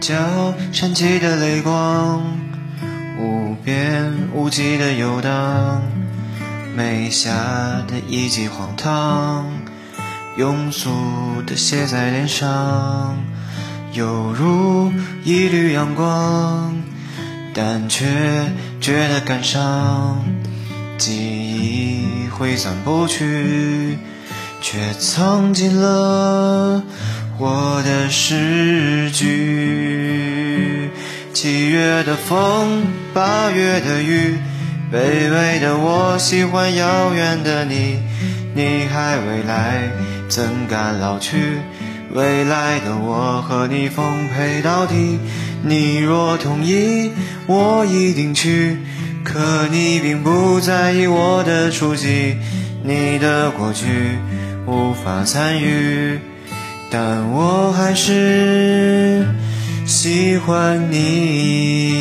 角闪起的泪光，无边无际的游荡，眉下的一记荒唐，庸俗的写在脸上，犹如一缕阳光，但却觉得感伤，记忆挥散不去，却藏进了。我的诗句，七月的风，八月的雨，卑微的我喜欢遥远的你，你还未来，怎敢老去？未来的我和你奉陪到底，你若同意，我一定去。可你并不在意我的出席，你的过去无法参与。但我还是喜欢你。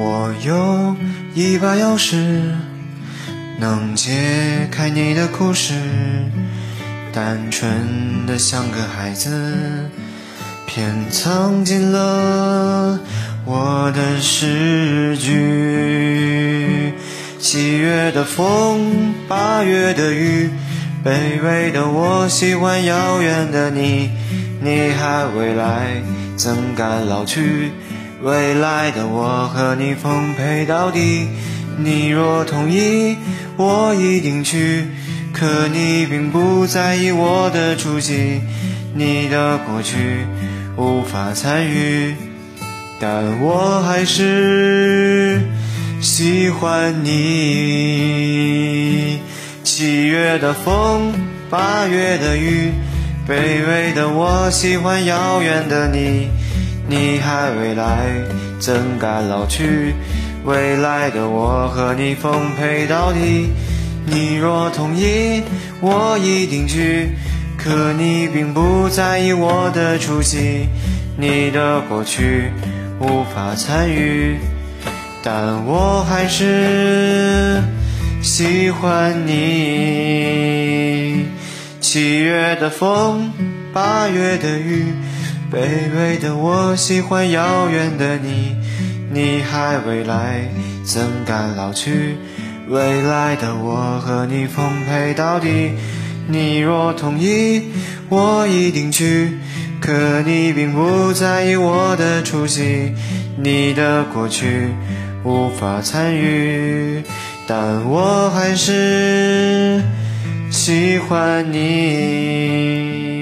我有一把钥匙，能解开你的故事。单纯的像个孩子，偏藏进了我的诗句。七月的风，八月的雨，卑微的我喜欢遥远的你，你还未来，怎敢老去？未来的我和你奉陪到底，你若同意，我一定去。可你并不在意我的出席，你的过去无法参与，但我还是喜欢你。七月的风，八月的雨，卑微的我喜欢遥远的你，你还未来，怎敢老去？未来的我和你奉陪到底。你若同意，我一定去。可你并不在意我的出席，你的过去无法参与，但我还是喜欢你。七月的风，八月的雨，卑微的我喜欢遥远的你，你还未来，怎敢老去？未来的我和你奉陪到底，你若同意，我一定去。可你并不在意我的出席，你的过去无法参与，但我还是喜欢你。